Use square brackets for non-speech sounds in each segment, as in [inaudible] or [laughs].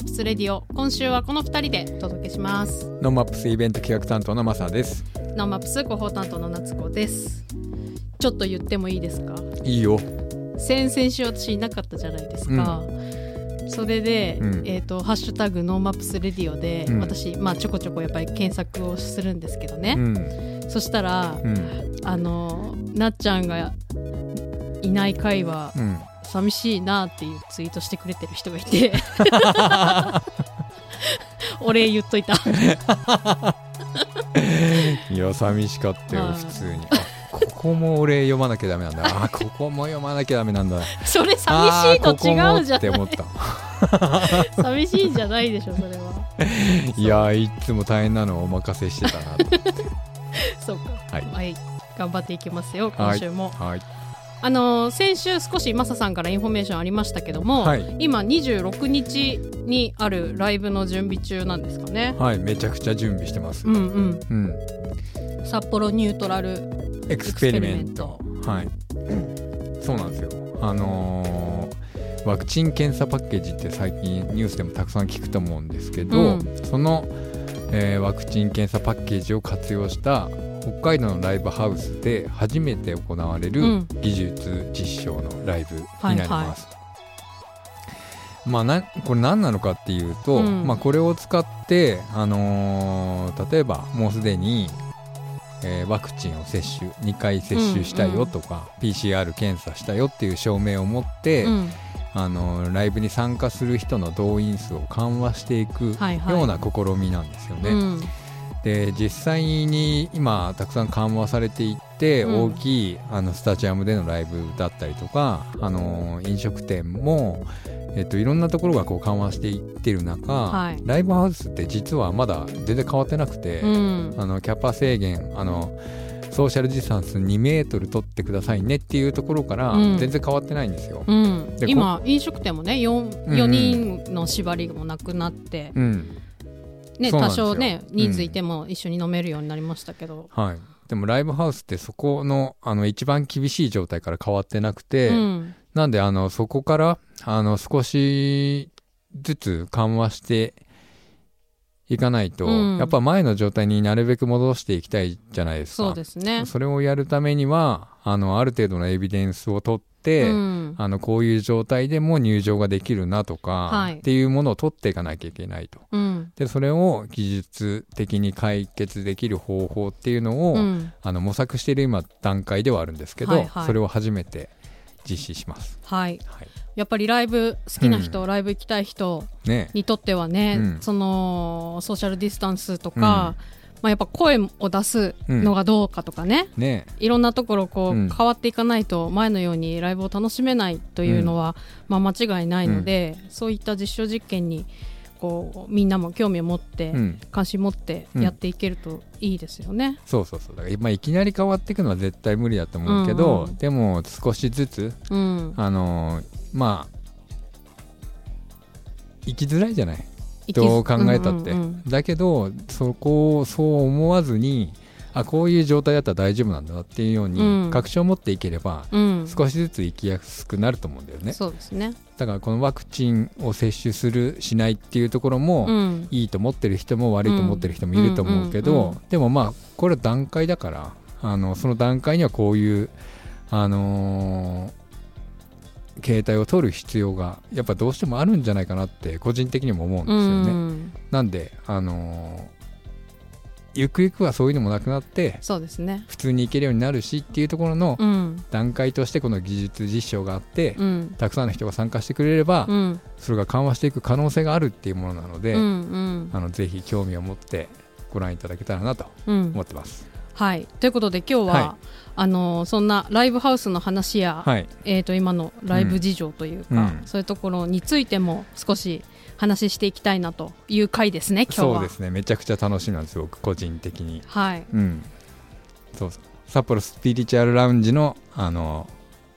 ップスレディオ今週はこの2人でお届けします。ノーマップスイベント企画担当のマサです。ノーマップス広報担当の夏子です。ちょっと言ってもいいですか？いいよ。先々週私いなかったじゃないですか、それで、うん。えっ、とハッシュタグノーマップスレディオで、うん。私まあちょこちょこやっぱり検索をするんですけどうね、ん。そしたら、うん。あのなっちゃんがいない回はうん寂しいなっていうツイートしてくれてる人がいて。[laughs] お礼言っといた。いや寂しかったよはい。普通に。あここも俺読まなきゃダメなんだ。あここも読まなきゃダメなんだ。それ寂しいと違うじゃない。あーここもって思った。[laughs] 寂しいんじゃないでしょそれは。いやいつも大変なのをお任せしてたなと [laughs] そうか。はい。はい。頑張っていきますよ今週も、はいあのー先週少しマサさんからインフォメーションありましたけども、はい。今26日にあるライブの準備中なんですかね。はいめちゃくちゃ準備してます。うんうん。うん。札幌ニュートラルエクスペリメント。はい。そうなんですよ。あのーワクチン検査パッケージって最近ニュースでもたくさん聞くと思うんですけど、うん。その、えーワクチン検査パッケージを活用した北海道のライブハウスで初めて行われるうん。技術実証のライブにはいなります。まあ、なこれ何なのかっていうと、うん。まあ、これを使って、あのー例えばもうすでに、えーワクチンを接種2回接種したよとか、PCR 検査したよっていう証明を持って、うん。あのーライブに参加する人の動員数を緩和していくはいはい。ような試みなんですよね。うんで実際に今たくさん緩和されていって、うん。大きいあのスタジアムでのライブだったりとか、あの飲食店も、えっと、いろんなところがこう緩和していってる中、はい。ライブハウスって実はまだ全然変わってなくて、うん。あのキャパ制限あのソーシャルディスタンス2メートル取ってくださいねっていうところからうん。全然変わってないんですよ。うん。で今飲食店もね 4, うん。4人の縛りもなくなって、うんね、多少ねうん。人数いても一緒に飲めるようになりましたけど、はい、でもライブハウスってそこのあの一番厳しい状態から変わってなくて、うん。なんであのそこからあの少しずつ緩和していかないと、うん。やっぱ前の状態になるべく戻していきたいじゃないですか。そうですね。それをやるためにはあのある程度のエビデンスを取って、うん。あのこういう状態でも入場ができるなとか、はい。っていうものを取っていかなきゃいけないと。うん。でそれを技術的に解決できる方法っていうのを、うん。あの模索している今段階ではあるんですけど、はいはい。それを初めて実施します。はい。はい。やっぱりライブ好きな人、ライブ行きたい人ね。にとってはね、うん。そのソーシャルディスタンスとか、うん。まあ、やっぱ声を出すのがどうかとかね、ね。いろんなところこう、うん。変わっていかないと前のようにライブを楽しめないというのは、まあ、間違いないので、そういった実証実験にこうみんなも興味を持って、うん、関心持ってやっていけるといいですよね。そうそうそう。だから、まあ、いきなり変わっていくのは絶対無理だと思うけど、うん。うんでも少しずつうん、あのーまあ生きづらいじゃない？どう考えたって、うんうん。だけどそこをそう思わずにあこういう状態だったら大丈夫なんだなっていうように、うん。確信を持っていければ少しずつ生きやすくなると思うんだよね。そうですね。だからこのワクチンを接種するしないっていうところも、うん。いいと思ってる人も悪いと思ってる人もいると思うけど、でもまあこれは段階だからあのその段階にはこういうあのー携帯を取る必要がやっぱどうしてもあるんじゃないかなって個人的にも思うんですよね。うん。なんであのーゆくゆくはそういうのもなくなってそうですね。普通に行けるようになるしっていうところのうん。段階としてこの技術実証があって、うん。たくさんの人が参加してくれれば、うん。それが緩和していく可能性があるっていうものなので、うんうん。あのぜひ興味を持ってご覧いただけたらなとうん。思ってます。はい、ということで今日は、はあのそんなライブハウスの話や、はい、えー、と今のライブ事情というか、うん。そういうところについても少し話していきたいなという回ですね今日は。そうですね。めちゃくちゃ楽しみなんです僕個人的に。はい、うん。そう。札幌スピリチュアルラウンジのあの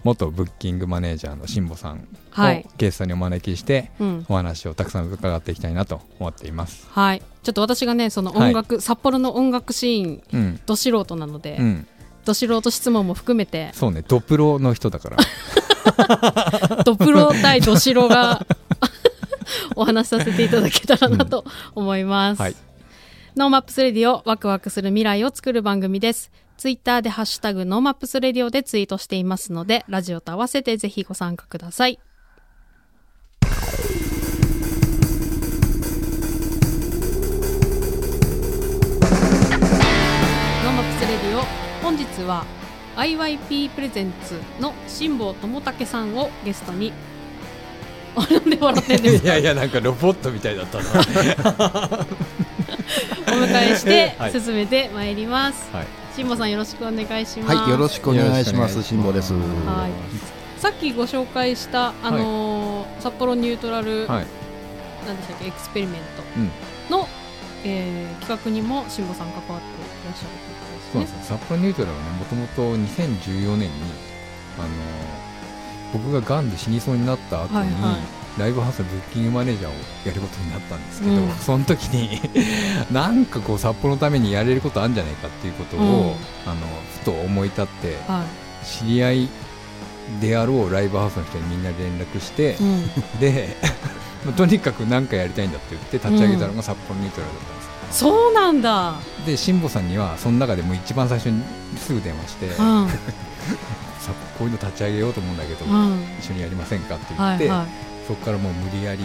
元ブッキングマネージャーの辛坊さんはいをゲストにお招きしてうんお話をたくさん伺っていきたいなと思っています。はい、ちょっと私がねその音楽、札幌の音楽シーンうん。ど素人なので、うん。ど素人質問も含めてそうね。ドプロの人だから。[laughs] ドプロ対ドシロが [laughs] お話しさせていただけたらなと思います。はいノーマップスレディオワクワクする未来を作る番組です。ツイッターでハッシュタグノーマップスレディオでツイートしていますので、ラジオと合わせてぜひご参加ください。ノーマップスレディオ本日は IYP presents の辛坊智武さんをゲストにあなんで笑ってんですいやいやなんかロボットみたいだったな。[laughs] お迎えしてはい。進めてまいります。はい。辛坊さんよろしくお願いします。はい、よろしくお願いします。しくお願いします。辛坊です。はい。さっきご紹介したあのー札幌ニュートラル、はい。なんでしたっけ？エクスペリメンうん。トの、えー企画にも辛坊さん関わっていらっしゃるということですね。そうですよ。札幌ニュートラルはねもともと2014年にあの僕ががんで死にそうになった後に、はいはいライブハウスのブッキングマネージャーをやることになったんですけど、うんその時に [laughs] なんかこう札幌のためにやれることあるんじゃないかっていうことを、うんあのふと思い立ってはい。知り合いであろうライブハウスの人にみんな連絡して、うん。[laughs] で [laughs] まあとにかく何かやりたいんだって言って立ち上げたのが札幌ニュートラルだったんですよそうなんだ。で辛坊さんにはその中でも一番最初にすぐ電話して、こういうの立ち上げようと思うんだけど、うん。一緒にやりませんかって言って、はいはそこからもう無理やり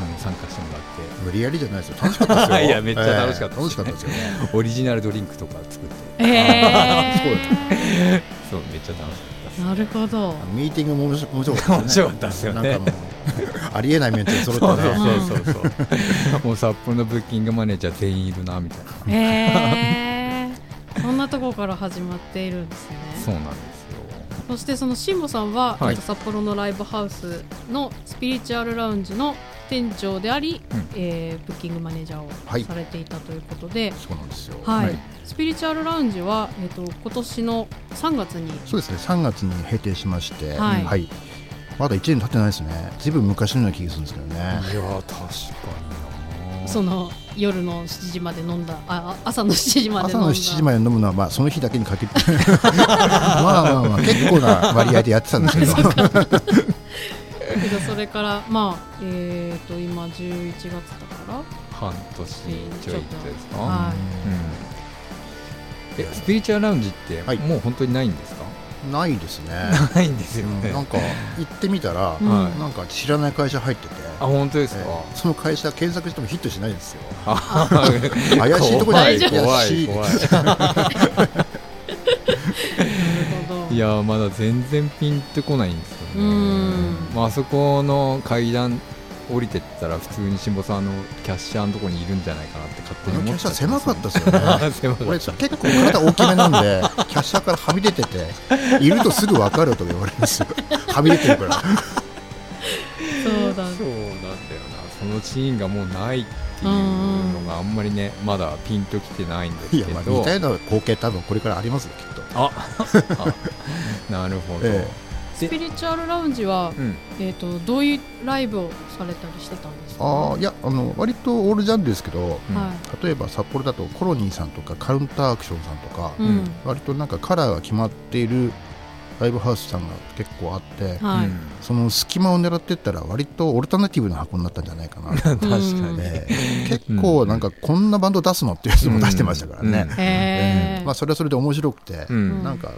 あの参加してもらって無理やりじゃないですよ。楽しかったですよ。[laughs] いやめっちゃ楽しかったですえー楽しかったですよね。オリジナルドリンクとか作ってい。え [laughs] そうめっちゃ楽しかー、なるほど。ミーティングも面白面白かった面白かったですよねなんかもうありえないメンツが揃ったね。そうそうそうそう [laughs] もう札幌のブッキングマネージャー全員いるなみたいなへえー、そんなところから始まっているんですね。そうなんですよそしてその辛坊さんは、はい。えっと札幌のライブハウスのスピリチュアルラウンジの店長であり、うん。えーブッキングマネージャーをはい。されていたということで、そうなんですよ。はい。はい。スピリチュアルラウンジは、えっと今年の3月に。そうですね。3月に閉店しまして、はい。まだ1年経ってないですね。ずいぶん昔のような気がするんですけどね。いや確かになその夜の7時まで飲んだああ朝の7時まで飲んだ。朝の7時まで飲むのは、まあ、その日だけにかけて。[laughs] まあまあまあ結構な割合でやってたんですけど。[laughs] けどそれからまあえっ、と今11月だから。半年ちょいってですか、はうん。えスピリチュアルラウンジってはい。もう本当にないんですか、ないですね、ないんですよね、うん。なんか行ってみたら、なんか知らない会社入ってて、あ本当ですか、えーその会社検索してもヒットしないんですよ。あ [laughs] 怪しいとこじゃない怪しい。い。怖いいやまだ全然ピンってこないんですよね。うん。まああそこの階段降りてったら普通に辛坊さんあのキャッシャーのところにいるんじゃないかなって勝手に思っちゃッシャー狭かったですよね。[laughs] 狭かった。俺結構体大きめなんでキャッシャーからはみ出てているとすぐ分かるとか言われるんですよ。[laughs] はみ出てるから。そうだ。そうなんだよな。そのシーンがもうないっていうのがあんまりねまだピンときてないんですけど。いやまあ似たような光景多分これからありますよきっと。ああなるほど、えスピリチュアルラウンジは、うん。えー、とどういうライブをされたりしてたんですか？ああいやあの割とオールジャンルですけどうん。は例えば札幌だとコロニーさんとかカウンターアクションさんとか、い、うん。割となんかカラーが決まっているライブハウスさんが結構あってはい。うん。その隙間を狙ってったら割とオルタナティブな箱になったんじゃないかな。[laughs] 確かに、うん。え [laughs] ー結構なんかこんなバンド出すのっていうやつも出してましたからね、うん。へー。まあ、それはそれで面白くて、うん。なんか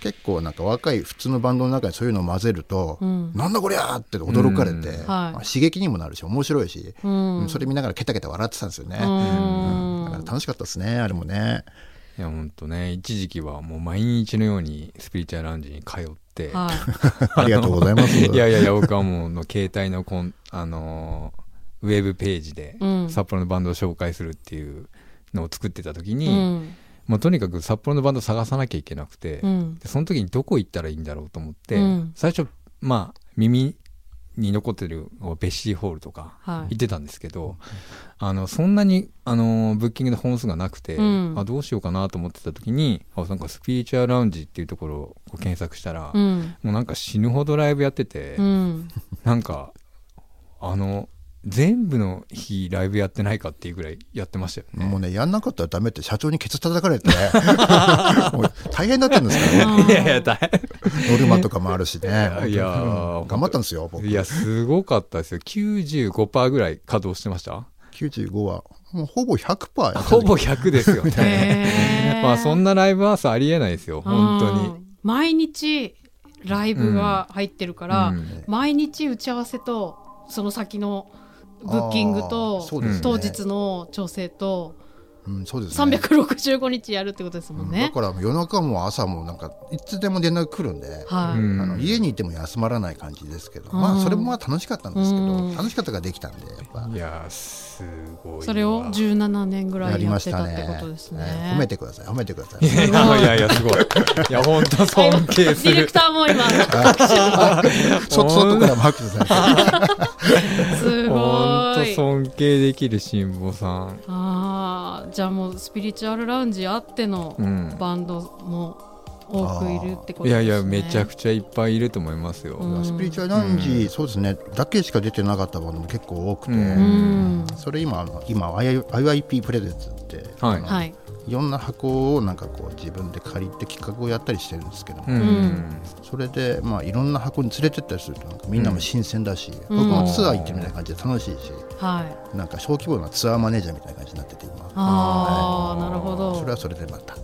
結構なんか若い普通のバンドの中にそういうのを混ぜると、うん。なんだこりゃーって驚かれて、うん。はい。まあ刺激にもなるし面白いし、うん。それ見ながらケタケタ笑ってたんですよね、うん。だから楽しかったですねあれもね。いや本当ね一時期はもう毎日のようにスピリチュアルラウンジに通って、はい。[laughs] ありがとうございます。いやいやいや僕はもうの携帯のコン、あのーウェブページでうん。札幌のバンドを紹介するっていうのを作ってた時に、うんまあ、とにかく札幌のバンドを探さなきゃいけなくて、うん。でその時にどこ行ったらいいんだろうと思って、うん。最初まあ耳に残ってるベッシーホールとかはい。行ってたんですけど、あのそんなにあのブッキングの本数がなくて、うん。あどうしようかなと思ってた時にあなんかスピリチュアルラウンジっていうところを検索したら、うん。もうなんか死ぬほどライブやってて、うん。なんかあの全部の日ライブやってないかっていうぐらいやってましたよね。もうねやんなかったらダメって社長にケツ叩かれて。[laughs] もう大変だったんですからね。[laughs] いやいや大ノルマとかもあるしねいや頑張ったんですよ僕。変いやすごかったですよ。95%ぐらい稼働してました？95はもうほぼ100%やってたほぼ100ですよね。[laughs] まあそんなライブハウスありえないですよ本当に。うん毎日ライブが入ってるから、うん。毎日打ち合わせとその先のブッキングあと当日の調整とうんそうですね。365日やるってことですもんだね。から夜中も朝もなんかいつでも連絡来るんで、はい、うん。あの家にいても休まらない感じですけど、うん。まあそれもまあ楽しかったんですけど、うん。楽しかったができたんでやっぱ。いやすごいわ。それを17年ぐらいやっましてたってことですね。えー褒めてください褒めてください。いやいやすごい。いや本当尊敬する。ディレク。ターも今 [laughs] そ外からも拍手さ。れてすご本当い。尊敬できる辛坊さん。ああじゃあもうスピリチュアルラウンジあってのうん。バンドも多くいるってことですね。いやいやめちゃくちゃいっぱいいると思いますよ。うんスピリチュアルラウンジ、そうですねだけしか出てなかったバンドも結構多くて、うんうんそれ今あの今 IYP プレゼンツって、はい。いろんな箱をなんかこう自分で借りて企画をやったりしてるんですけども、うん。それでまあいろんな箱に連れてったりするとなんかみんなも新鮮だし、うん僕もツアー行ってるみたいな感じで楽しいし、はい。なんか小規模なツアーマネージャーみたいな感じになってて今ああ、なるほど。それはそれでまた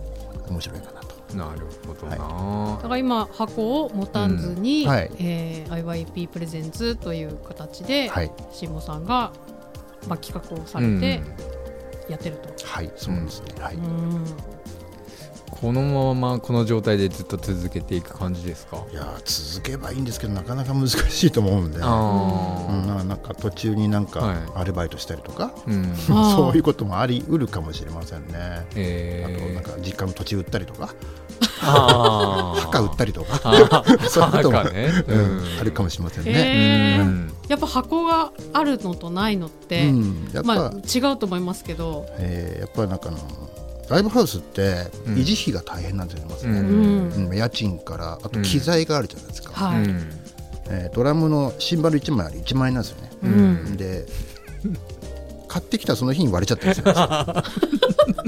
面白いかなと。なるほどな。だから今箱を持たんずに、うんはいえー IYP プレゼンツという形で、はい、しんぼさんが、まあ、企画をさうんれてやってると。はい、そうですね。はい。うんこのままこの状態でずっと続けていく感じですか？いやー続けばいいんですけどなかなか難しいと思うんで、あうん、ななんか途中になんかはいアルバイトしたりとか、あ。うん。あ [laughs] ーそういうこともあり得るかもしれませんね。あとえなんか実家の土地売ったりとか。墓売ったりとか、あ [laughs] そういうことも、ううん。ん、あるかもしれませんね。へー。うん。やっぱ箱があるのとないのって、うん、やっぱ、まあ、違うと思いますけど、えー。やっぱりなんかあのライブハウスってうん。維持費が大変なんですよね、まずね。うん。うん。家賃からあと機材があるじゃないですか、はい、うん。えードラムのシンバル1枚あれ1万円なんですよね、うん。で買ってきたその日に割れちゃったりするんですよ。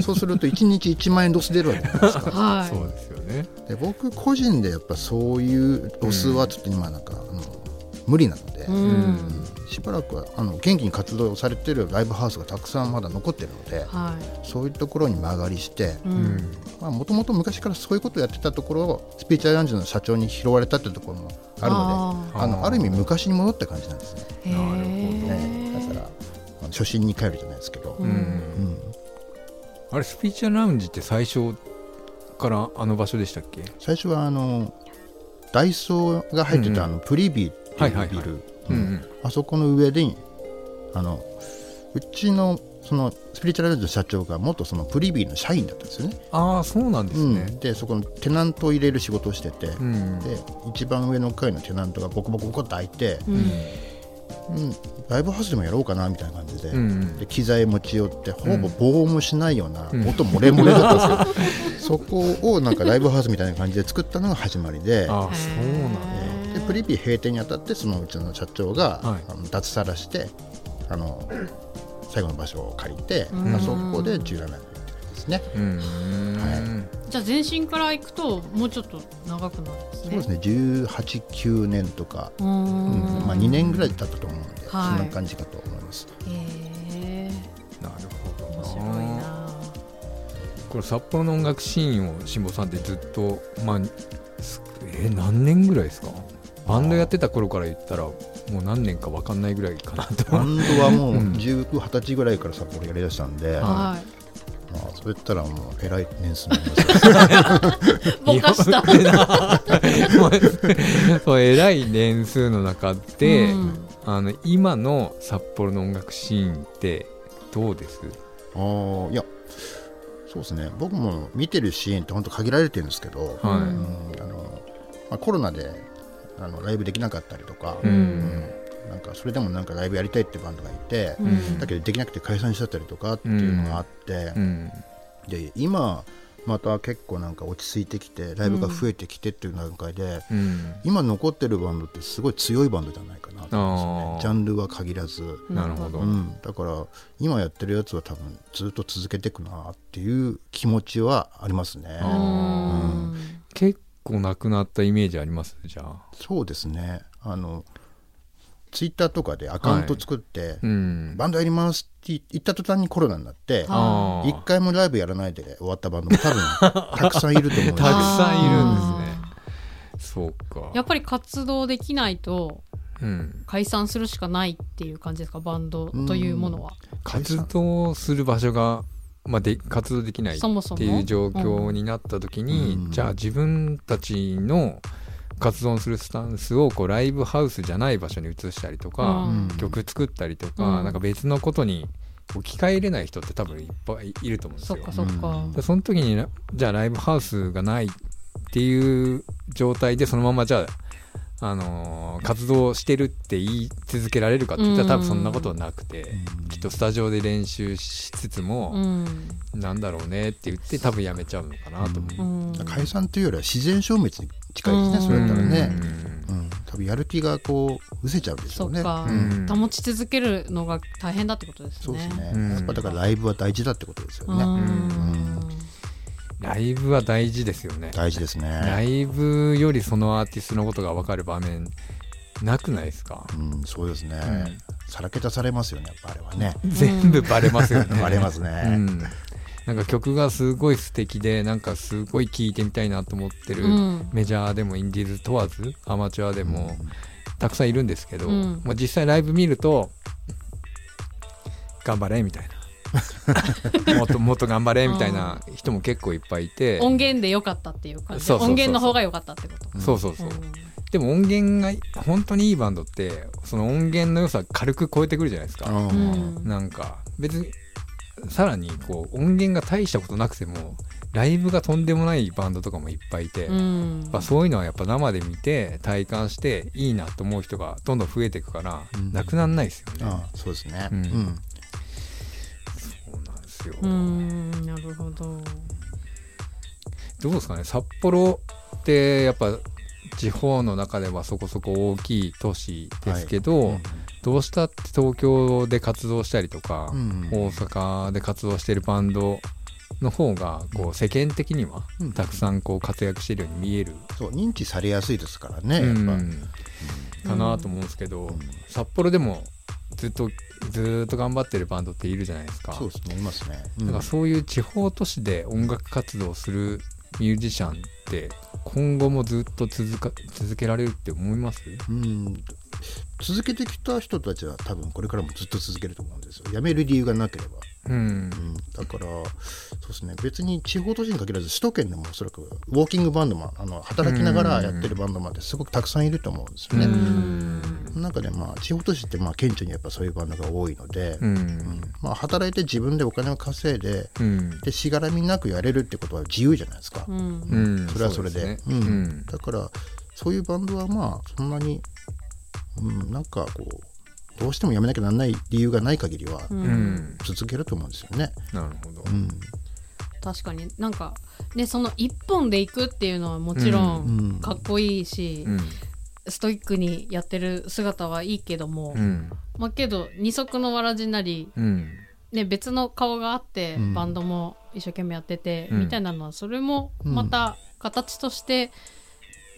[laughs] そうすると1日1万円ロス出るわけじゃないですか。はい。そうですよね。で僕個人でやっぱそういうロスはちょっと今なんか、あの無理なので、うん。しばらくはあの元気に活動されてるライブハウスがたくさんまだ残ってるのではい。そういうところに曲がりしてうん。もともと昔からそういうことをやってたところをスピーチャーランジの社長に拾われたってところもあるのでああのある意味昔に戻った感じなんですね。ー。へね。ーだから初心に帰るじゃないですけど、ううん。うん。あれスピーチュアルラウンジって最初からあの場所でしたっけ？最初はあのダイソーが入ってたあのプリビーってはいうビル、あそこの上であのうちのそのスピリチュアルランジの社長が元そのプリビーの社員だったんですよね。ああそうなんですうん。ね。でそこのテナントを入れる仕事をしてて、うん。で一番上の階のテナントがボコボコボコって開いて、うんうん、ライブハウスでもやろうかなみたいな感じで,、うんで機材持ち寄ってほぼ防音もしないような、うん。音漏れ漏れだったんですけど、[laughs] そこをなんかライブハウスみたいな感じで作ったのが始まりで。ああそうなんでプリビー閉店にあたってそのうちの社長が、はい。あの脱サラしてあの最後の場所を借りて、うん。まあそこで17年ですね。うん。はじゃあ全身から行くともうちょっと長くなるんですね。そうですね。18、9年とか、うん。ん。まあ、2年ぐらい経ったと思うんで、はい。そんな感じかと思います。へー。なるほど面白いな。これ札幌の音楽シーンを辛坊さんってずっとまあすえー何年ぐらいですか？バンドやってた頃から言ったらもう何年か分かんないぐらいかなと。バンドはもううん。19、20歳ぐらいから札幌やりだしたんで、まはあ、そう言ったらもうえらい年数になりますよいぼかした。[laughs] もうそう偉い年数の中で、うんあの今の札幌の音楽シーンってどうです？あーいやそうですね。僕も見てるシーンって本当限られてるんですけど、はい。うんあのまあ、コロナであのライブできなかったりとか、ううんんなんかそれでもなんかライブやりたいってバンドがいて、うん。だけどできなくて解散しちゃったりとかっていうのがあって、うん。で今また結構なんか落ち着いてきてライブが増えてきてっていう段階で、うん。今残ってるバンドってすごい強いバンドじゃないかなとと思うんですよね。ジャンルは限らず、なるほど。うん、だから今やってるやつは多分ずっと続けていくなっていう気持ちはありますね。うー。ん。結構なくなったイメージありますじゃあ。そうですね。あのツイッターとかでアカウント作って、うん。バンドやりますって言った途端にコロナになって一回もライブやらないで終わったバンドも多分 [laughs] たくさんいると思うんですたよくさんいるんですあね。そうか。やっぱり活動できないとうん、解散するしかないっていう感じですかバンドというものは。活動する場所が、まあ、で活動できないっていう状況になった時に、うん。じゃあ自分たちの活動するスタンスをこうライブハウスじゃない場所に移したりとか、うん。曲作ったりとか、うん。なんか別のことに置き換えれない人って多分いっぱいいると思うんですよ。そっか。そっか、うん。でその時になじゃあライブハウスがないっていう状態でそのままじゃあ、あのー活動してるって言い続けられるかって言ったら多分そんなことはなくて、きっとスタジオで練習しつつも、うん。なんだろうねって言って多分やめちゃうのかなと思う。うん。解散というよりは自然消滅に近いですね、それだったらね、うん。うん、多分やる気がこう失せちゃうんでしょうね。そっか、うん。保ち続けるのが大変だってことですね。そうですね、うん。やっぱだからライブは大事だってことですよね、うん。ライブは大事ですよね。大事ですラね、イブよりそのアーティストのことが分かる場面なくないですか、うん、そうですね、うん。さらけ出されますよねやっぱあれはね、全部バレますよね。[laughs] バレますうね、ん、なんか曲がすごい素敵でなんかすごい聴いてみたいなと思ってる、うん。メジャーでもインディーズ問わずアマチュアでもたくさんいるんですけど、うん。まあ、実際ライブ見ると頑張れみたいな。[laughs] もっともっと頑張れみたいな人も結構いっぱいいて、音源で良かったっていう感じ。そうそうそうそう。音源の方が良かったってことうん。そうそうそう、うん。でも音源が本当にいいバンドってその音源の良さ軽く超えてくるじゃないですか、うん。うん。なんか別にさらにこう音源が大したことなくてもライブがとんでもないバンドとかもいっぱいいて、やっうん。ぱそういうのはやっぱ生で見て体感していいなと思う人がどんどん増えていくから、うん。なくなんないですよね。ああそうですね、ううん。んそうなんですよ、うんなるほど。どうですかね？札幌ってやっぱ地方の中ではそこそこ大きい都市ですけど、うんどうしたって東京で活動したりとか、うん。大阪で活動してるバンドの方がこう世間的にはうん。たくさんこう活躍してるように見える、そう認知されやすいですからね、うん。やっぱ、かなと思うんですけど、うん。札幌でもずっとずーっと頑張ってるバンドっているじゃないですか。そうですねいますね、うん。だからそういう地方都市で音楽活動するミュージシャンって今後もずっと続か続けられるって思います？うん、続けてきた人たちは多分これからもずっと続けると思うんですよ。辞める理由がなければ、うん。うん、だからそうですね。別に地方都市に限らず首都圏でもおそらくウォーキングバンドもあの働きながらやってるバンドまですごくたくさんいると思うんですよね、うん。その中でまあ地方都市ってまあ顕著にやっぱそういうバンドが多いので、ううん。んまあ、働いて自分でお金を稼いでうん。でしがらみなくやれるってことは自由じゃないですか、うん。うん。それはそれで。ねうんうん。だからそういうバンドはまあそんなに、うん、なんかこうどうしてもやめなきゃならない理由がない限りはうん。うん続けると思うんですよね。なるほど。うん。確かになんかねその一本で行くっていうのはもちろうん。んかっこいいし、うん。ストイックにやってる姿はいいけども、うん。まあけど二足のわらじなり、うん。ね、別の顔があって、うん。バンドも一生懸命やってて、うん。みたいなのはそれもまた形として、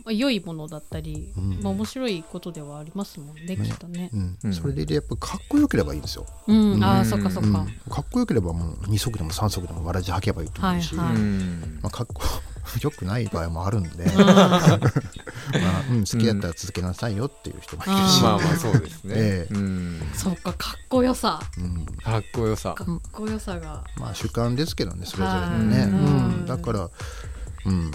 まあ、良いものだったり、うん。まあ、面白いことではありますもんね、ね。きっとね。うん。うん。それでやっぱかっこよければいいんですよ。うん、あうん。あそっかそっうん。か。かっこよければもう2足でも3足でもわらじ履けばいいと思うし、はいはい。うんまあ、かっこ [laughs] よくない場合もあるんで、[laughs] まあうん、好きだったら続けなさいよっていう人もいるし、まあまあそうですね、ええ。うん。そうかかっこよさ。うん。かっこよさ。かっこよさが。まあ主観ですけどねそれぞれのね、はい。うん、だから、うん、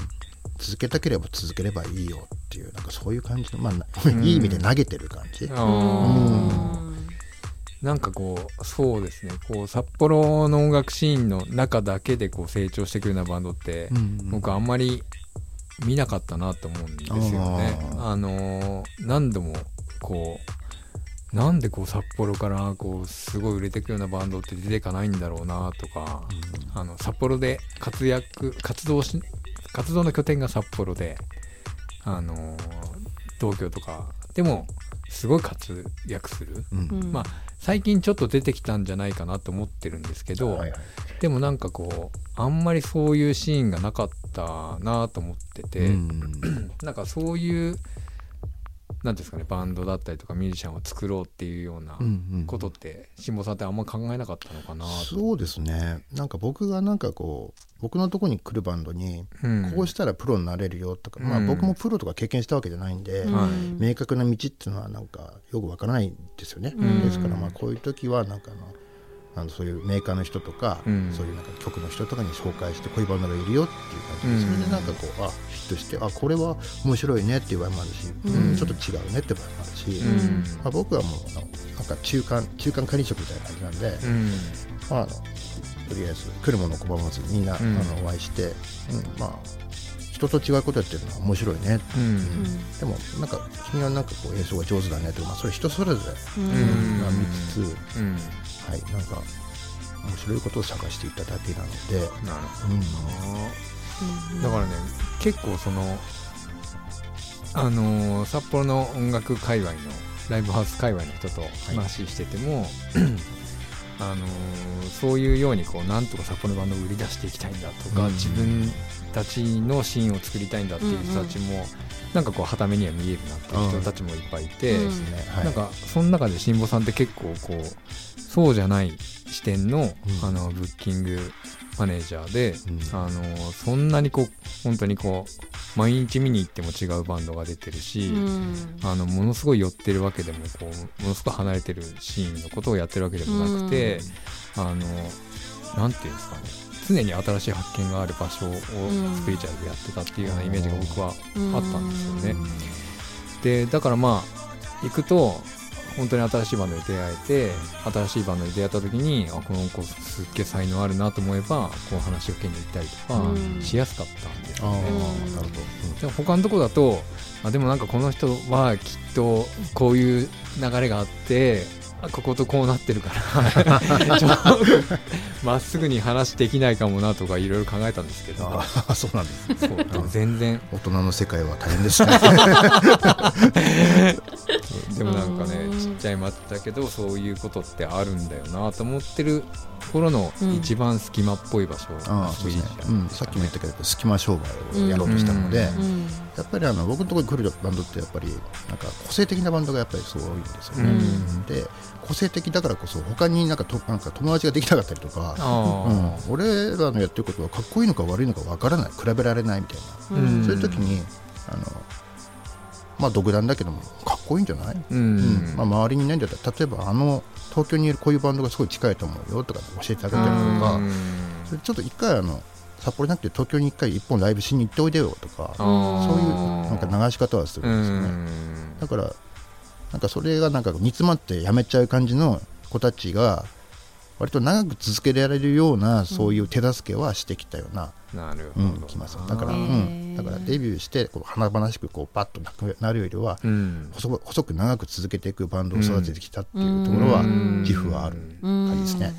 続けたければ続ければいいよっていうなんかそういう感じの、まあ、ないい意味で投げてる感じ、なんかこうそうですね。こう札幌の音楽シーンの中だけでこう成長していくようなバンドって、うん。僕あんまり見なかったなと思うんですよね。ああのー何度もこうなんでこう札幌からこうすごい売れていくようなバンドって出てかないんだろうなとか、あの札幌で活躍活動し活動の拠点が札幌で、あのー東京とかでもすごい活躍する。うん。うん。まあ最近ちょっと出てきたんじゃないかなと思ってるんですけど、はいはいでもなんかこうあんまりそういうシーンがなかったなと思ってて、うん。[clears throat] なんかそういうなんていうんですかねバンドだったりとかミュージシャンを作ろうっていうようなうんうん。ことって辛坊さんってあんま考えなかったのかなと、そうですね。なんか僕がなんかこう僕のとこに来るバンドにうん。こうしたらプロになれるよとか、まあうん。僕もプロとか経験したわけじゃないんで、うんはい。明確な道っていうのはなんかよくわからないんですよね、うん。ですからまあこういう時はなんかあのあのそういうメーカーの人とか、うん。そういうなんか曲の人とかに紹介してこういうバンドがいるよっていう感じで、うん。それでなんかこうあヒットしてあこれは面白いねっていう場合もあるし、うん。うんちょっと違うねって場合もあるし、うん。まあ、僕はもうなんか中間中間管理職みたいな感じなんで、うん。まあ、あのとりあえず来るもの拒まずみんな、うん。あのお会いして、うん、まあ人と違うことやってるのは面白いね、うんうん。でもなんか君はなんかこう演奏が上手だねとか、まあ、それ人それぞれ、うん。見つつ、うんはい、なんか面白いことを探していっただけなので、なるほうんうん。どだからね結構そのあのー札幌の音楽界隈のライブハウス界隈の人と話してても、あのーそういうようにこうなんとか札幌のバンドを売り出していきたいんだとか、うん。自分たちのシーンを作りたいんだっていう人たちも、なんかこうはためには見えるなっていう人たちもいっぱいいて、うん。ね。はい、なんかその中で辛坊さんって結構こうそうじゃない視点の,、うん。あのブッキングマネージャーで、うん。あのそんなにこう本当にこう毎日見に行っても違うバンドが出てるし、うん。あのものすごい寄ってるわけでもこうものすごい離れてるシーンのことをやってるわけでもなくて、あのなんていうんですかね。常に新しい発見がある場所をスピリチュアルでやってたっていうようなイメージが僕はあったんですよね。でだからまあ行くと本当に新しいバンドに出会えて新しいバンドに出会った時にあこの子すっげえ才能あるなと思えばこう話を受けに行ったりとかうん。しやすかったんですよね。うん。なるほでも他のとこだとあでもなんかこの人はきっとこういう流れがあってあこことこうなってるから [laughs] まっすぐに話できないかもなとかいろいろ考えたんですけど。そうなんですそう。全然。大人の世界は大変ですね [laughs] でもなんかねうん。ちっちゃい町だけどそういうことってあるんだよなと思ってるところのうん。一番隙間っぽい場所。ああそうですね。さっきも言ったけど隙間商売をやろうとしたので、うん。うん。やっぱりあの僕のところに来るバンドってやっぱりなんか個性的なバンドがやっぱりすごい多いんですよね、うん。で個性的だからこそ他になんかとなんか友達ができなかったりとか、あ。うん、俺らのやってることはかっこいいのか悪いのかわからない。比べられないみたいな、うん。そういう時にあのまあ独断だけどもかっこいいんじゃない、ーううん。んまあ、周りにいないんだったら例えばあの東京にいるこういうバンドがすごい近いと思うよとか教えてあげたりとか、うん。それちょっと一回あの札幌じゃなくて東京に一回一本ライブしに行っておいでよとかそういうなんか流し方はするんですよね。だからなんかそれがなんか煮詰まってやめちゃう感じの子たちが割と長く続けられるようなそういう手助けはしてきたような、なるほど。うんきますだから、へうーん、だからデビューしてこう華々しくこうパッとなくなるよりはうん。細く細く長く続けていくバンドを育ててきたっていうところはうん。自負はある。うん。感じですね。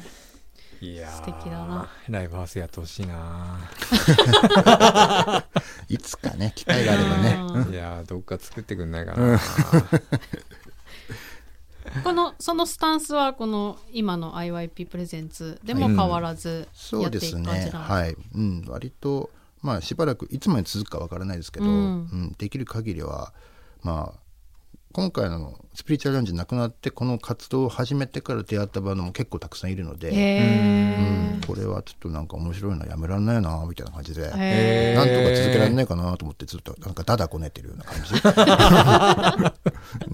いやー。素敵だな。ライブハウスやってほしいな、[laughs] いつかね機会があればね。うんいやーどっか作ってくんないかな、このそのスタンスはこの今の IYP プレゼンツでも変わらずそうですやっていく感じなんね。ですか、はい。うん、割と、まあ、しばらく、いつまで続くかわからないですけど、ううんん、できる限りは、まあ、今回のスピリチュアルランジなくなって、この活動を始めてから出会ったバンドも結構たくさんいるので、へうん、これはちょっとなんか面白いのやめられないな、みたいな感じで、なんとか続けられいないかなと思って、ずっとなんかだだこねてるような感じ。[laughs]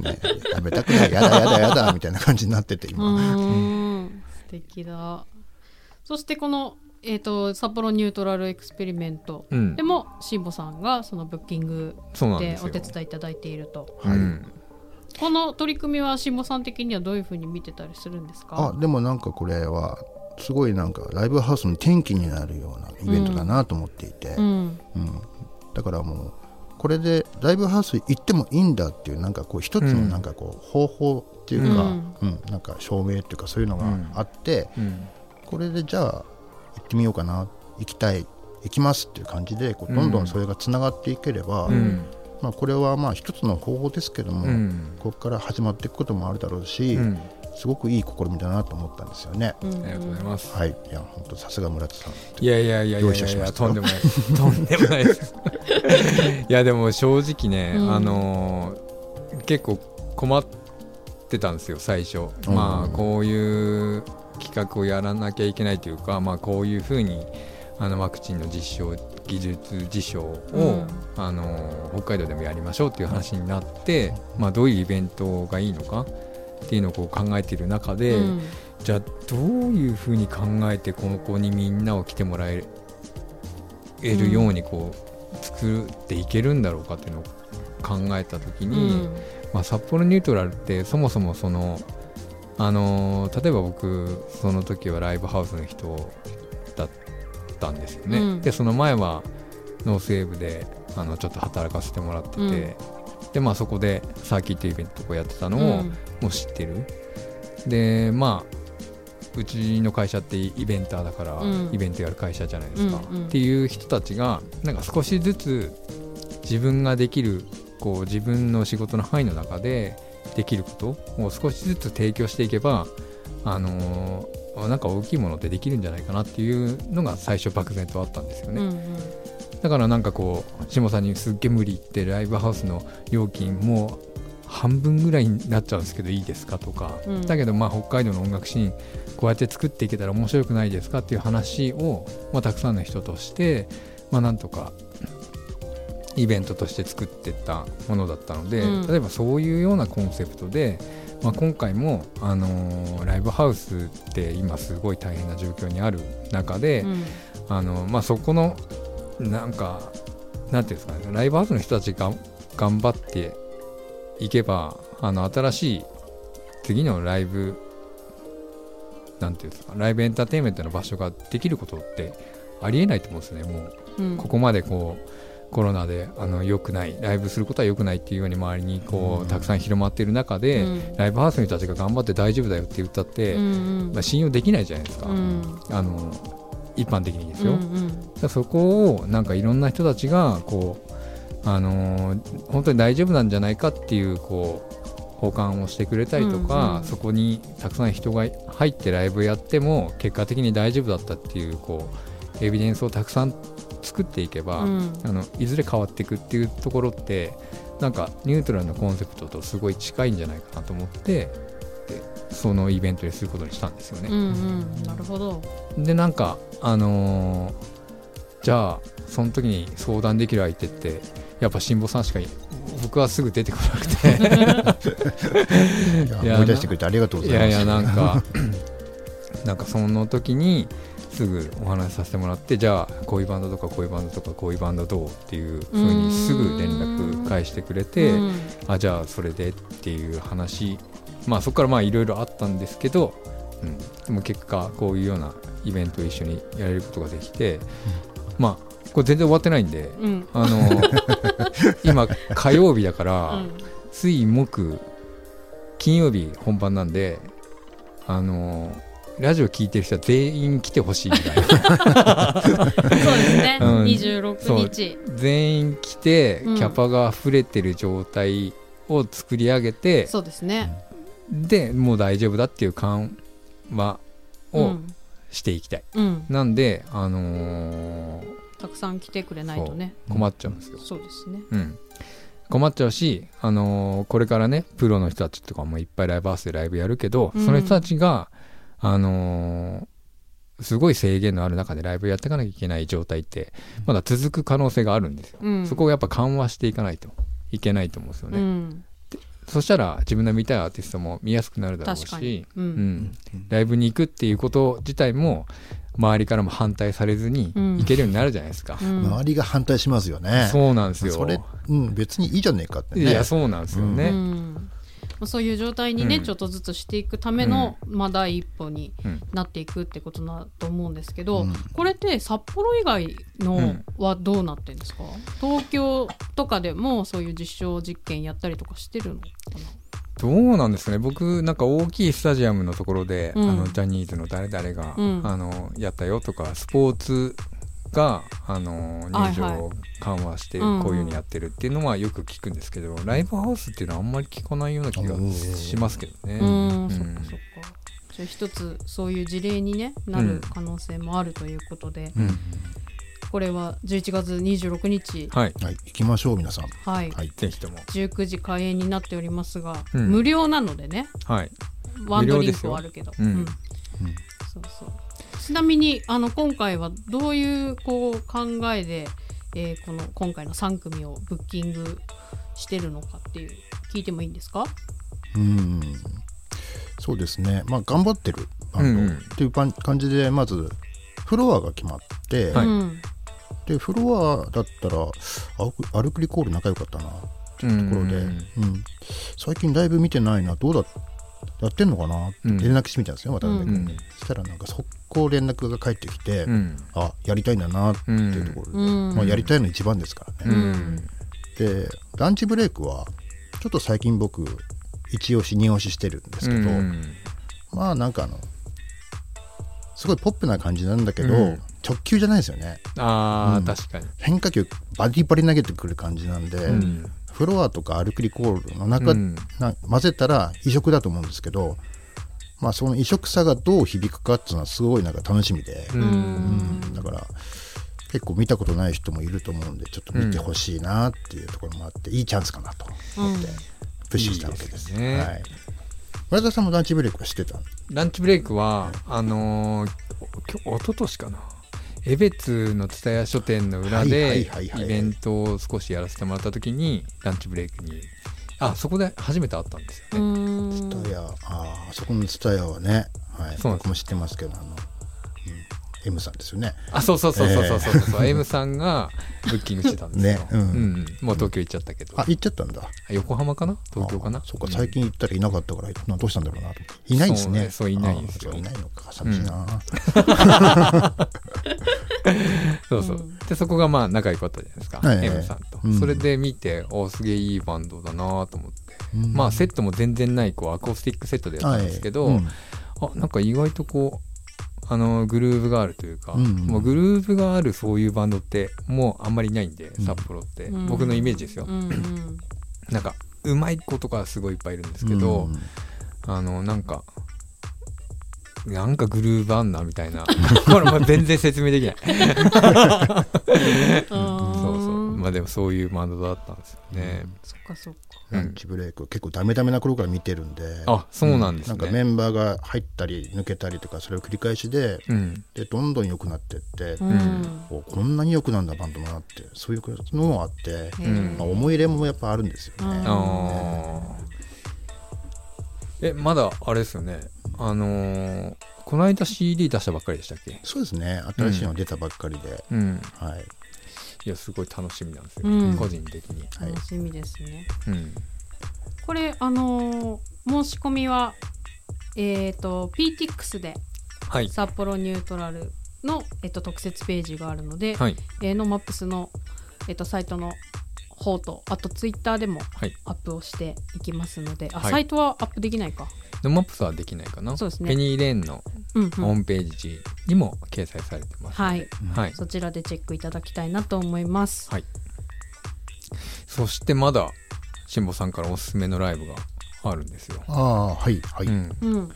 ね、[laughs] やめたくない、やだやだやだ、みたいな感じになってて、う今。素敵だ。そしてこの、えー、と札幌ニュートラルエクスペリメント。うん。でも辛坊さんがそのブッキングでお手伝いいただいていると。はい。うんこの取り組みは辛坊さん的にはどういうふうに見てたりするんですか？あでもなんかこれはすごいなんかライブハウスの転機になるようなイベントだなと思っていて、うん。うん。だからもうこれでライブハウス行ってもいいんだっていうなんかこう一つのなんかこう方法っていうか、ううんんなんか証明っていうかそういうのがあって、うん。これでじゃあ行ってみようかな行きたい行きますっていう感じでこうどんどんそれがつながっていければ、うんまあ、これはまあ一つの方法ですけども、うん。ここから始まっていくこともあるだろうし、うん。すごくいい試みだなと思ったんですよね。うん。ありがとうございます。はい、いや本当さすが村田さん。いやいやいやい用やいやいやとんでもないとんでもないです。いやでも正直ね、うん。あのー結構困ってたんですよ最初、うん。まあこういう企画をやらなきゃいけないというかまあこういうふうにあのワクチンの実証技術実証を、うん。あのー北海道でもやりましょうっていう話になって、まあどういうイベントがいいのかっていうのをこう考えている中で、うん。じゃあどういうふうに考えてここにみんなを来てもらえるようにこう作っていけるんだろうかっていうのを考えた時うに、ん。まあ、札幌ニュートラルってそもそもその、あのー例えば僕その時はライブハウスの人だったんですよね、うん。でその前はノースウェーブであのちょっと働かせてもらってて、うん。でまあそこでサーキットイベントとかやってたのを、うん。もう知ってる。でまあうちの会社ってイベンターだから、うん。イベントやる会社じゃないですか、うんうん。っていう人たちがなんか少しずつ自分ができるこう自分の仕事の範囲の中でできることを少しずつ提供していけばあのーなんか大きいものってできるんじゃないかなっていうのが最初漠然とあったんですよね、うんだからなんかこう下さんにすっげえ無理言ってライブハウスの料金もう半分ぐらいになっちゃうんですけどいいですかとか、うん。だけどまあ北海道の音楽シーンこうやって作っていけたら面白くないですかっていう話を、まあ、たくさんの人として、まあ、なんとかイベントとして作ってったものだったので、うん。例えばそういうようなコンセプトで、まあ、今回も、あのーライブハウスって今すごい大変な状況にある中で、うん。あのまあ、そこのなんかなんていうんですかねライブハウスの人たちが頑張っていけばあの新しい次のライブなんていうんですかライブエンターテインメントの場所ができることってありえないと思うんですねもう。うん。ここまでこうコロナであの良くないライブすることは良くないっていうように周りにこうん。うたくさん広まっている中で、うん。ライブハウスの人たちが頑張って大丈夫だよって言ったって、うんまあ、信用できないじゃないですか、うん。あの一般的にですよ。うんうん。そこをなんかいろんな人たちがこう、あのー本当に大丈夫なんじゃないかっていうこう保管をしてくれたりとか、うんうん。そこにたくさん人が入ってライブやっても結果的に大丈夫だったっていうこうエビデンスをたくさん作っていけば、うんあのいずれ変わっていくっていうところってなんかニュートラルなコンセプトとすごい近いんじゃないかなと思ってでそのイベントにすることにしたんですよね。うんうんなるほどでなんかあのーじゃあその時に相談できる相手ってやっぱ辛坊さんしかい僕はすぐ出てこなくて思い出してくれてありがとうございます。いやいやなんか [laughs] なんかその時にすぐお話しさせてもらってじゃあこういうバンドとかこういうバンドとかこういうバンドどうっていう風にすぐ連絡返してくれてうん。あじゃあそれでっていう話。まあそこからまあいろいろあったんですけど、うん、でも結果こういうようなイベントを一緒にやれることができて、まあこれ全然終わってないんでうん。あの [laughs] 今火曜日だから、うん。水木金曜日本番なんであのラジオ聞いてる人は全員来てほしいぐらいそうですね。うん。26日。全員来てキうん。ャパが溢れてる状態を作り上げて、そうですね。でもう大丈夫だっていう緩和をうん。していきたい、うん。なんで、あのーたくさん来てくれないとね。困っちゃうんですよ、そうですね。うん、困っちゃうし、あのーこれからねプロの人たちとかもいっぱいライブハウスでライブやるけど、うん。その人たちが、あのーすごい制限のある中でライブやっていかなきゃいけない状態ってまだ続く可能性があるんですよ、うん。そこをやっぱ緩和していかないといけないと思うんですよね、うん。そしたら自分の見たいアーティストも見やすくなるだろうし、ううん。ん、ライブに行くっていうこと自体も周りからも反対されずにうん。行けるようになるじゃないですか、うん。周りが反対しますよね。そうなんですよ。それ、うん、別にいいじゃねえかってね。いやそうなんですよね、うん。まあそういう状態にね、うん。ちょっとずつしていくための、まあ、第一歩にうん。なっていくってことだと思うんですけど、うん。これって札幌以外のうん。はどうなってんですか、東京とかでもそういう実証実験やったりとかしてるのかどうなんですかね。僕なんか大きいスタジアムのところで、うん。あのジャニーズの誰々が、うん。あのやったよとかスポーツが、あのーはい入場緩和してうんうんこういうふうにやってるっていうのはよく聞くんですけど、ライブハウスっていうのはあんまり聞かないような気がしますけどね。うん、うん。そっかそっか。じゃあ一つそういう事例に、ね、なる可能性もあるということで、うんこれは11月26日、はい、はい行きましょう皆さん。はい。はい。ぜひとも。19時開演になっておりますが、うん。無料なのでね。はい、ワンドリンクはあるけど、無料そうそうちなみにあの今回はどういうこう考えで、えーこの今回の3組をブッキングしてるのかっていう聞いてもいいんですか？うん。そうですね。まあ頑張ってるバンドうんうん。っていう感じでまずフロアが決まって、はい。うん。でフロアだったらアルクアルクリコール仲良かったなっていうところで、ううんん。最近ライブ見てないなどうだやってんのかなってうん。連絡してみたんですよ渡辺君に、うん。そしたらなんか速攻連絡が返ってきて、うん。あやりたいんだなっていうところで、うん。まあ、やりたいの一番ですからうね、ん。でランチブレイクはちょっと最近僕一押し二押ししてるんですけど、うん。まあなんかあのすごいポップな感じなんだけど、うん。直球じゃないですよね。ああ、うん。確かに。変化球バリバリ投げてくる感じなんで、うんフロアとかアルクリコールの中、うん。な混ぜたら異色だと思うんですけど、まあ、その異色さがどう響くかっていうのはすごいなんか楽しみで、ううん。うん。だから結構見たことない人もいると思うんでちょっと見てほしいなっていうところもあって、いいチャンスかなと思ってプッシュしたわけです。いいですね。はい。村田さんもランチブレイクはしてた？ランチブレイクは、あのー、きょ一昨年かな。江別の蔦屋書店の裏はいでイベントを少しやらせてもらった時にランチブレイクに。あそこで初めて会ったんですようね。んツタヤああそこのツタヤはね、はい、そう僕も知ってますけどあの、うん、M さんですよね。あそうそうそうそうそうそう。そう、M さんがブッキングしてたんですよ。ね。うん。うん。もう東京行っちゃったけど。あ。行っちゃったんだ。横浜かな？東京かな？あそうか。最近行ったらいなかったからなどうしたんだろうなと。いないんですね。そうねそういないんですよ。あそういないのか。寂しいな、そうそう、うん。でそこがまあ仲良かったじゃないですか、M さんと、うん。それで見ておすげえいいバンドだなと思って、うん。まあセットも全然ないこうアコースティックセットでやったんですけど、はい。うん。あなんか意外とこうあのグルーヴがあるというか、うん。もうグルーヴがあるそういうバンドってもうあんまりいないんで、うん。札幌って、うん。僕のイメージですよ、うんうん。なんかうまい子とかすごいいっぱいいるんですけど、うん。あのなんかなんかグルーヴあんなみたいな。[laughs] これ全然説明できない [laughs] まあでもそういうバンドだったんですよね、そっかそっか。ランチブレイク結構ダメダメな頃から見てるんで。あそうなんですね。なんかメンバーが入ったり抜けたりとかそれを繰り返しでうん。でどんどん良くなってって、うん。おこんなに良くなんだバンドもなってそういうのもあって、んまあ、思い入れもやっぱあるんですよね、うん。あー。えまだあれですよね。あのーこの間 CD 出したばっかりでしたっけ？そうですね。新しいの出たばっかりで、うん。はいいやすごい楽しみなんですよ、うん。個人的に。はい。楽しみですね。うん。これあのー申し込みはえっ、と PTX ではい。札幌ニュートラルの、えっと、特設ページがあるので、はい。えーノマップスの、えっと、サイトの方とあとツイッターでもはい。アップをしていきますのであ、はい。サイトはアップできないかノマップスはできないかな。そうですね。ペニーレーンのうんうん。ホームページにも掲載されてます、はい。はい、そちらでチェックいただきたいなと思います。はい。そしてまだ辛坊さんからおすすめのライブがあるんですよ、ああはいはい、うん、うん。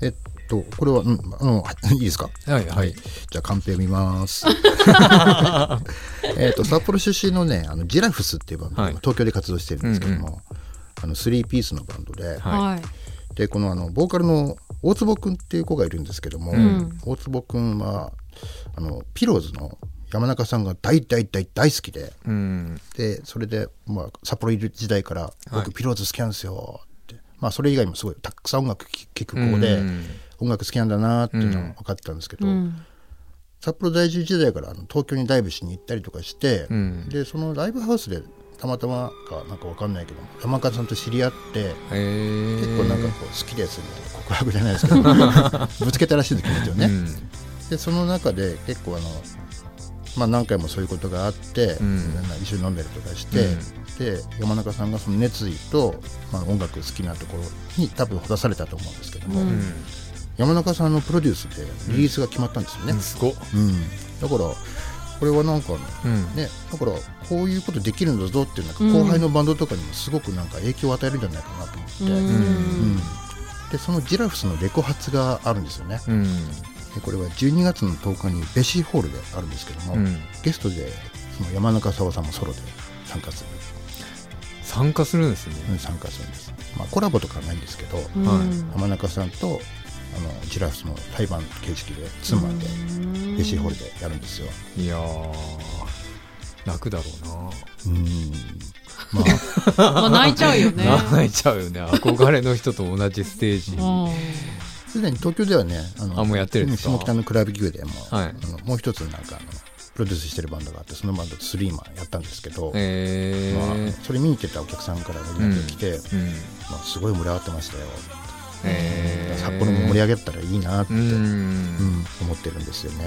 えっとこれは、うん、あのいいですか？はいはい。じゃあカンペ見ます。[laughs] えっと札幌出身のねあのジラフスっていうバンドがはい。東京で活動してるんですけども、うんあのスリーピースのバンドで、はい。はいでこのあのボーカルの大坪君っていう子がいるんですけども、ん。大坪君はあのピローズの山中さんが大大大大好きでうん。でそれで、まあ、札幌いる時代から僕、はい。ピローズ好きなんですよって、まあ、それ以外もすごいたくさん音楽聴く子で、うん。音楽好きなんだなっていうのは分かったんですけど、うん。札幌在住時代からあの東京にダイブしに行ったりとかして、うん。でそのライブハウスでたまたまかなんか分かんないけど山中さんと知り合ってえー、結構なんかこう好きですみたいな告白じゃないですけど [laughs] ぶつけたらしいんです気持ちをね、うん。でその中で結構あの、まあ、何回もそういうことがあって、うん。一緒に飲んだりとかして、で山中さんがその熱意と、まあ、音楽好きなところに多分ほだされたと思うんですけども、うん。うん山中さんのプロデュースでリリースが決まったんですよね、すごっ。うん。だからこれはなんかうん。ねだからこういうことできるんだぞっていうなんかうん後輩のバンドとかにもすごくなんか影響を与えるんじゃないかなと思って、うん。うん。でそのジラフスのレコ発があるんですよね。うん。でこれは12月の10日にベシーホールであるんですけども、うん。ゲストでその山中沙さんもソロで参加する、参加するんですね。うん参加するんです、まあ、コラボとかはないんですけど、山中さんとあのジラフスの対バン形式でツーマンでベシーホールでやるんですよ。いやー楽だろうな。うん。まあ。まあ泣いちゃうよね。[laughs] 泣いちゃうよね。憧れの人と同じステージうん。すでに東京ではねあのあもうやってるんですか？下北のクラブギューでも、はい。あのもう一つなんかあのプロデュースしてるバンドがあってそのバンドとスリーマンやったんですけど、えまあー、それ見に行ってたお客さんから連絡が来て、うん。まあ、すごい盛り上がってましたよ、えー、札幌も盛り上げたらいいなって、ううんん思ってるんですよね。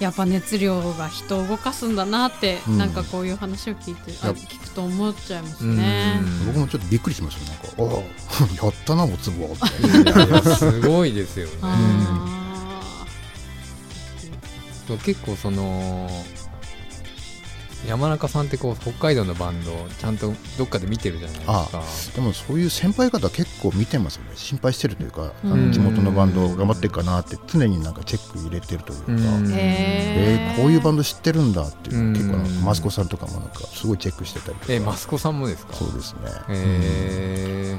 うんやっぱ熱量が人を動かすんだなって、うん。なんかこういう話を聞いて聞くと思っちゃいますうん。ね。僕もちょっとびっくりしましたなんか「おお [laughs] やったなおつぼ」っていやいやすごいですよね。あ結構その山中さんってこう北海道のバンドちゃんとどっかで見てるじゃないですか。でもそういう先輩方結構見てますよね。心配してるというか、あうん。の地元のバンド頑張ってるかなって常になんかチェック入れてるというか、うえーこういうバンド知ってるんだっていう、うん結構あのマスコさんとかもなんかすごいチェックしてたりとか。えマスコさんもですか？そうですね、へえ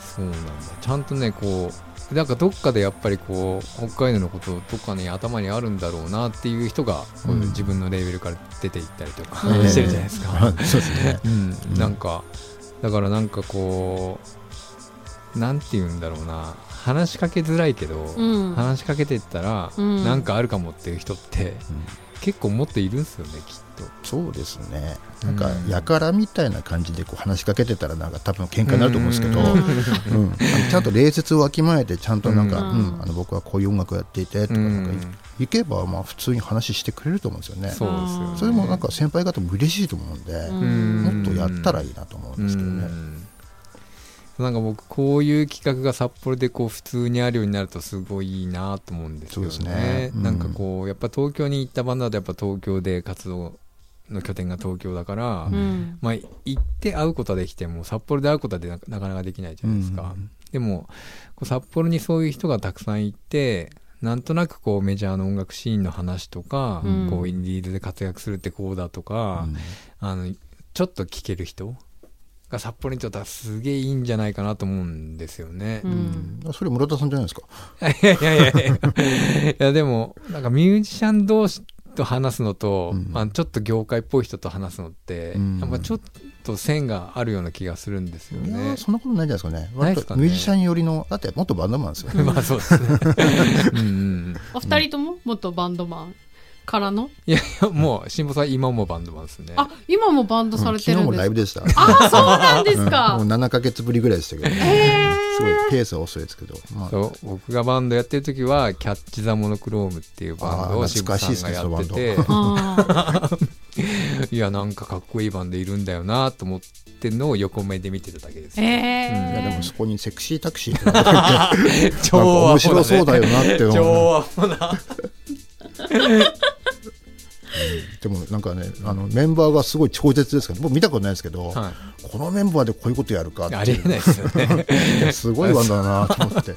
そうなんだ。ちゃんとねこうなんかどっかでやっぱりこう北海道のことどっかに頭にあるんだろうなっていう人がこううん自分のレーベルから出ていったりとかうん。してるじゃないですか、そうですね。うん、なんかだからなんかこうなんて言うんだろうな。話しかけづらいけど、うん。話しかけてったら、うん。なんかあるかもっていう人って結構もっといるんですよねきっと。そうですね。なんかうんやからみたいな感じでこう話しかけてたらなんか多分喧嘩になると思うんですけど、うん。うん。ちゃんと礼節をわきまえてちゃんとなんか、ううんんあの僕はこういう音楽をやっていてとかなんか行けばまあ普通に話してくれると思うんですよね。そうですよね。それもなんか先輩方も嬉しいと思うんで、うん。もっとやったらいいなと思うんですけどね、うんなんか僕こういう企画が札幌でこう普通にあるようになるとすごいいいなと思うんですよね。ね。うん。なんかこうやっぱ東京に行ったバンドだとやっぱ東京で活動の拠点が東京だから、うん。まあ行って会うことはできても札幌で会うことはでななかなかできないじゃないですか、うん。でもこう札幌にそういう人がたくさんいてなんとなくこうメジャーの音楽シーンの話とか、うん。こうインディーズで活躍するってこうだとか、あのちょっと聞ける人が札幌にとってはすげえいいんじゃないかなと思うんですよね。ううん。んそれ村田さんじゃないですか？[laughs] いやいやいやいや。[laughs] いやでもなんかミュージシャン同士と話すのと、うん。まあ、ちょっと業界っぽい人と話すのって、うん。やっぱちょっと線があるような気がするんですよね。ー。そんなことないじゃないですかね。ない割ですかね。とミュージシャン寄りのだって元バンドマンですよね。まあそうですね。[laughs] うんうん、お二人とも？元バンドマンからの、いやいやもう辛坊さん今もバンドマンですね。あ今もバンドさうんれてるんです昨日もライブでした。あそうなんですか、うん。もう7か月ぶりぐらいでしたけど、へー。すごいペースは遅いですけど、まあ、そう僕がバンドやってる時はキャッチ・ザ・モノクロームっていうバンドをあー渋懐かしいさんがやってて。あ [laughs] いやなんかかっこいいバンドいるんだよなと思ってんのを横目で見てただけです。ー。へいやでえもそこにセクシータクシー。ってのが入ってて超面白そうだよ。よなって思う。超アホな。[laughs] でもなんかねあのメンバーがすごい超絶ですから僕見たことないですけど、はこのメンバーでこういうことやるかっい、てありえないですよね。[laughs] すごいバンドだなと思って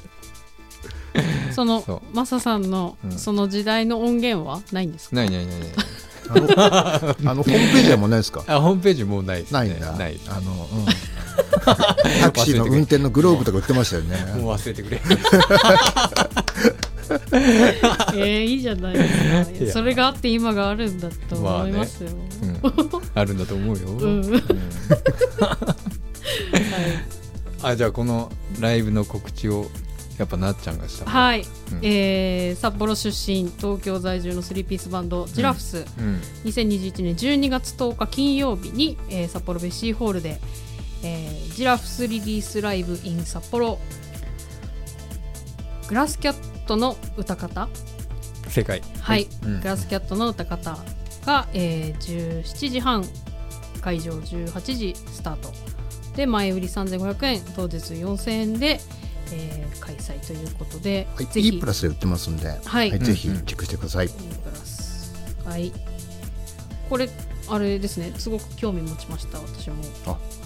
[laughs] そのマサさんのうんその時代の音源はないんですか、ないないないない。あのあの [laughs] ホームページはもうないですか？あホームページもうないです、ね。ないんだない。あの、うん、タクシーの運転のグローブとか売ってましたよねもう忘れてくれ。[laughs] えー、いいじゃないですか。それがあって今があるんだと思いますよ、うん、あるんだと思うよ。うん。うん。あじゃあこのライブの告知をやっぱなっちゃんがした。はい、うん。えー札幌出身東京在住のスリーピースバンドジラフス、うん。2021年12月10日金曜日に、えー札幌ベッシーホールで、えージラフスリリースライブ in 札幌グラスキャットの歌方。正解。はい、うん。グラスキャットの歌方が、えー17時半会場18時スタート。で前売り3500円当日4000円で、えー開催ということで、はい、ぜひ。E プラスで売ってますんで、はい。ぜひうんうん。チェックしてください。E プラス。はい。これあれですね。すごく興味持ちました私も。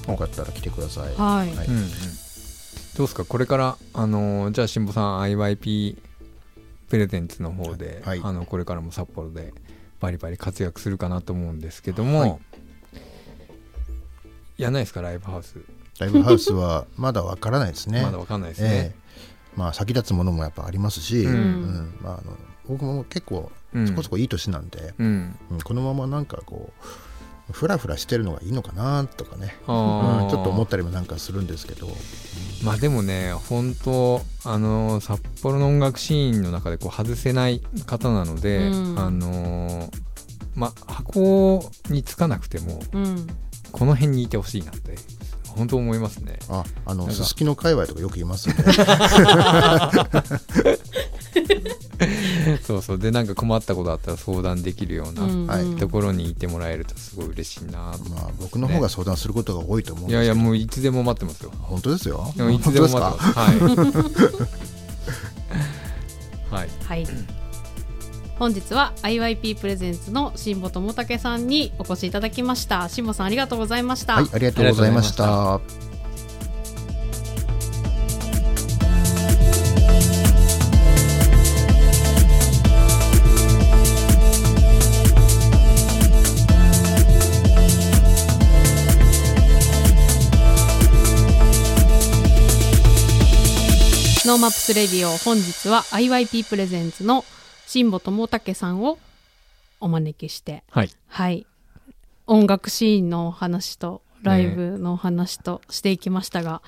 よかったら来てください。はい、はい。うんうんどうですか？これからあのーじゃあ辛坊さん IYP プレゼンツの方で、はい。あのこれからも札幌でバリバリ活躍するかなと思うんですけども、はい。やんないですか？ライブハウス、ライブハウスは [laughs] まだわからないですね。まだわかんないですえね、えまあ先立つものもやっぱありますし、うん。うん。まあ、あの僕も結構うん。そこそこいい年なんで、うん。うん。このままなんかこうフラフラしてるのがいいのかなとかね、あうーんちょっと思ったりもなんかするんですけど、まあでもね本当あのー札幌の音楽シーンの中でこう外せない方なので、うん。あのーまあ箱につかなくてもうん。この辺にいてほしいなって本当思いますね。ああのすすきの界隈とかよく言いますよね。[laughs] [laughs] そうそう。でなんか困ったことあったら相談できるような、うん。はい。うんところにいてもらえるとすごい嬉しいなと、まあ僕の方が相談することが多いと思うんいですけど、やいやもういつでも待ってますよ。本当ですよ。でもいつでも待ってます。はい。[laughs] はい。はい本日は IYP プレゼンツの辛坊智武さんにお越しいただきました。辛坊さんありがとうございました、はい、ありがとうございました。マップスレディオ本日は IYP プレゼンツの辛坊智武さんをお招きしてはい。はい。音楽シーンのお話とライブのお話としていきましたが、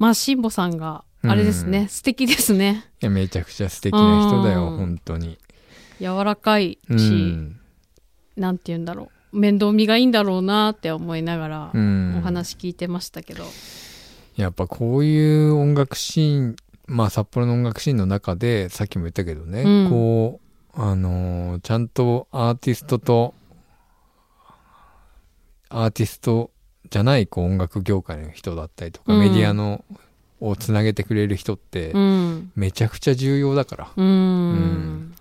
まあ辛坊さんがあれですね、うん。素敵ですね。いやめちゃくちゃ素敵な人だようん。本当に。柔らかいし、うん。なんて言うんだろう。面倒見がいいんだろうなって思いながらうん。お話聞いてましたけど、やっぱこういう音楽シーンまあ札幌の音楽シーンの中でさっきも言ったけどね、うん。こうあのーちゃんとアーティストとアーティストじゃないこう音楽業界の人だったりとか、うん。メディアのをつなげてくれる人ってうん。めちゃくちゃ重要だから、うん。うん。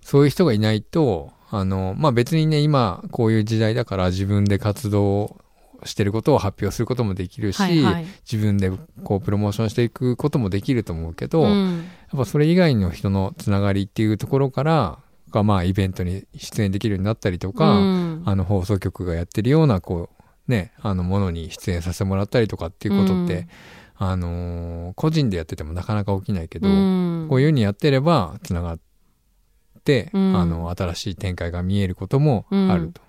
そういう人がいないとあのまあ別にね今こういう時代だから自分で活動してることを発表することもできるし、はいはい。自分でこうプロモーションしていくこともできると思うけど、やっうんぱそれ以外の人のつながりっていうところからがまあイベントに出演できるようになったりとか、うん。あの放送局がやってるようなこうねあのものに出演させてもらったりとかっていうことって、あのー個人でやっててもなかなか起きないけど、うん。こういうふうにやってればつながって、うん。あの新しい展開が見えることもあると。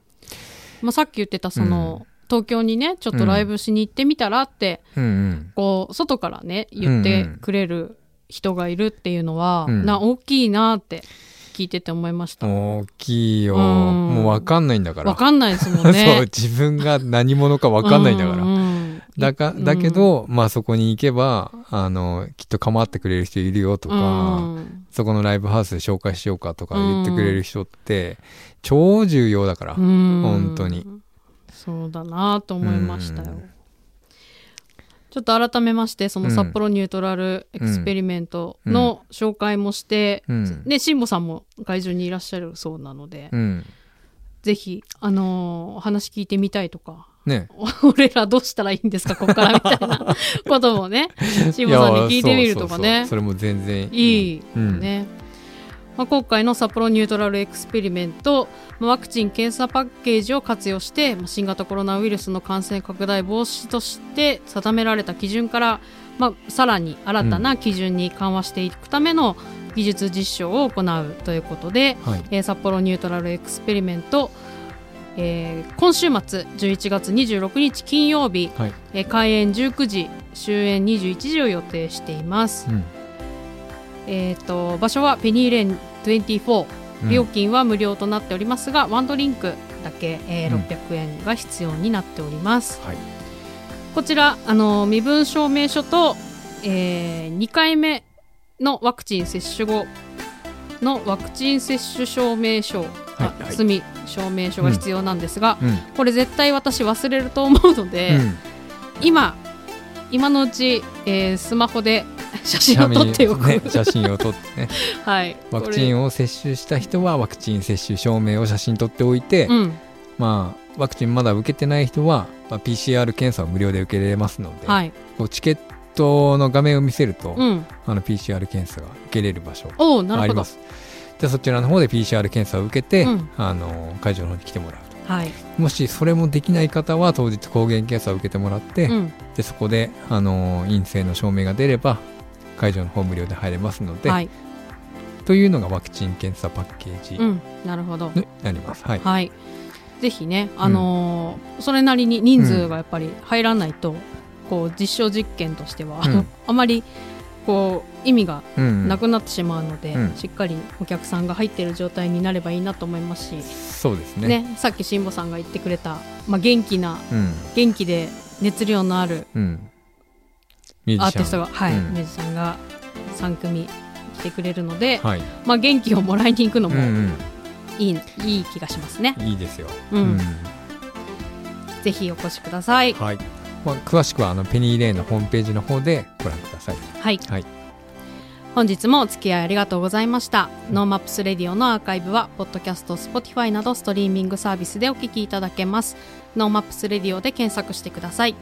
まあ、さっき言ってたその、東京にねちょっとライブしに行ってみたらって、うんうん。こう外からね言ってくれる人がいるっていうのは、うん。な大きいなって聞いてて思いました。大きいよ、うん。もう分かんないんだから。わかんないですもん [laughs] そうね。自分が何者か分かんないんだから、ううん。だかだけど、まあそこに行けばあのきっと構ってくれる人いるよとか、うん。そこのライブハウスで紹介しようかとか言ってくれる人って超重要だから、うん。本当にそうだなと思いましたよ。うん。ちょっと改めましてそのうん。札幌ニュートラルエクスペリメントの紹介もして、うん。ね辛坊さんも会場にいらっしゃるそうなので、うん。ぜひあのー話聞いてみたいとかね。[laughs] 俺らどうしたらいいんですかここからみたいなこともね [laughs] 辛坊さんに聞いてみるとかね。それも全然いい。うん。ね、まあ、今回の札幌ニュートラルエクスペリメントまあワクチン・検査パッケージを活用してまあ新型コロナウイルスの感染拡大防止として定められた基準から、まあ、さらに新たな基準に緩和していくための技術実証を行うということで、はい。えー札幌ニュートラルエクスペリメント、えー今週末11月26日金曜日、はい。えー開演19時終演21時を予定しています。うんえー、と場所はペニーレーン24、うん。料金は無料となっておりますがワンドリンクだけ、えーうん。600円が必要になっております、はい。こちらあの身分証明書と、え2回目のワクチン接種後のワクチン接種証明書、はい。あはい済み証明書が必要なんですが、うん。これ絶対私忘れると思うので、うん。今今のうち、えースマホで [laughs] 写真を撮っておく、ね、写真を撮ってね。[laughs] はい。ワクチンを接種した人はワクチン接種証明を写真撮っておいて、うん。まあワクチンまだ受けてない人は、まあ、PCR 検査を無料で受けれますので、はい。こうチケットの画面を見せると、うん。あの PCR 検査が受けれる場所おおなるほど。あります。でそちらの方で PCR 検査を受けて、うん。あの会場の方に来てもらうはい、ともしそれもできない方は当日抗原検査を受けてもらって、うん。でそこであの陰性の証明が出れば会場の方無料で入れますので、はい。というのがワクチン検査パッケージうん。なるほど。になります、はい。はい。ぜひねあのーそれなりに人数がやっぱり入らないと、こう実証実験としては、うん。[laughs] あまりこう意味がうんなくなってしまうので、うんしっかりお客さんが入っている状態になればいいなと思いますし、そうですね。ねさっき辛坊さんが言ってくれた、まあ、元気なうん。元気で熱量のあるアーティストが、はいうん。ミュージシャンが3組来てくれるので、はい、まあ、元気をもらいに行くのうんもいい,、いい気がしますね。うん、いいですよ、うん。ぜひお越しください。はい、まあ、詳しくはあのペニーレーンのホームページの方でご覧くださいはい、はい本日もお付き合いありがとうございました。 NoMaps Radio のアーカイブは、ポッドキャスト、Spotify などストリーミングサービスでお聞きいただけます。NoMaps Radio で検索してください。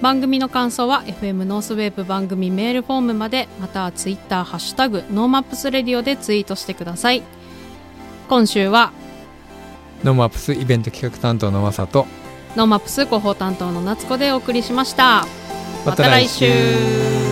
番組の感想は FM ノースウェーブ番組メールフォームまでまたはツイッターハッシュタグ NoMaps Radio でツイートしてください今週は NoMaps イベント企画担当のまさと NoMaps 広報担当の夏子でお送りしました。また来週。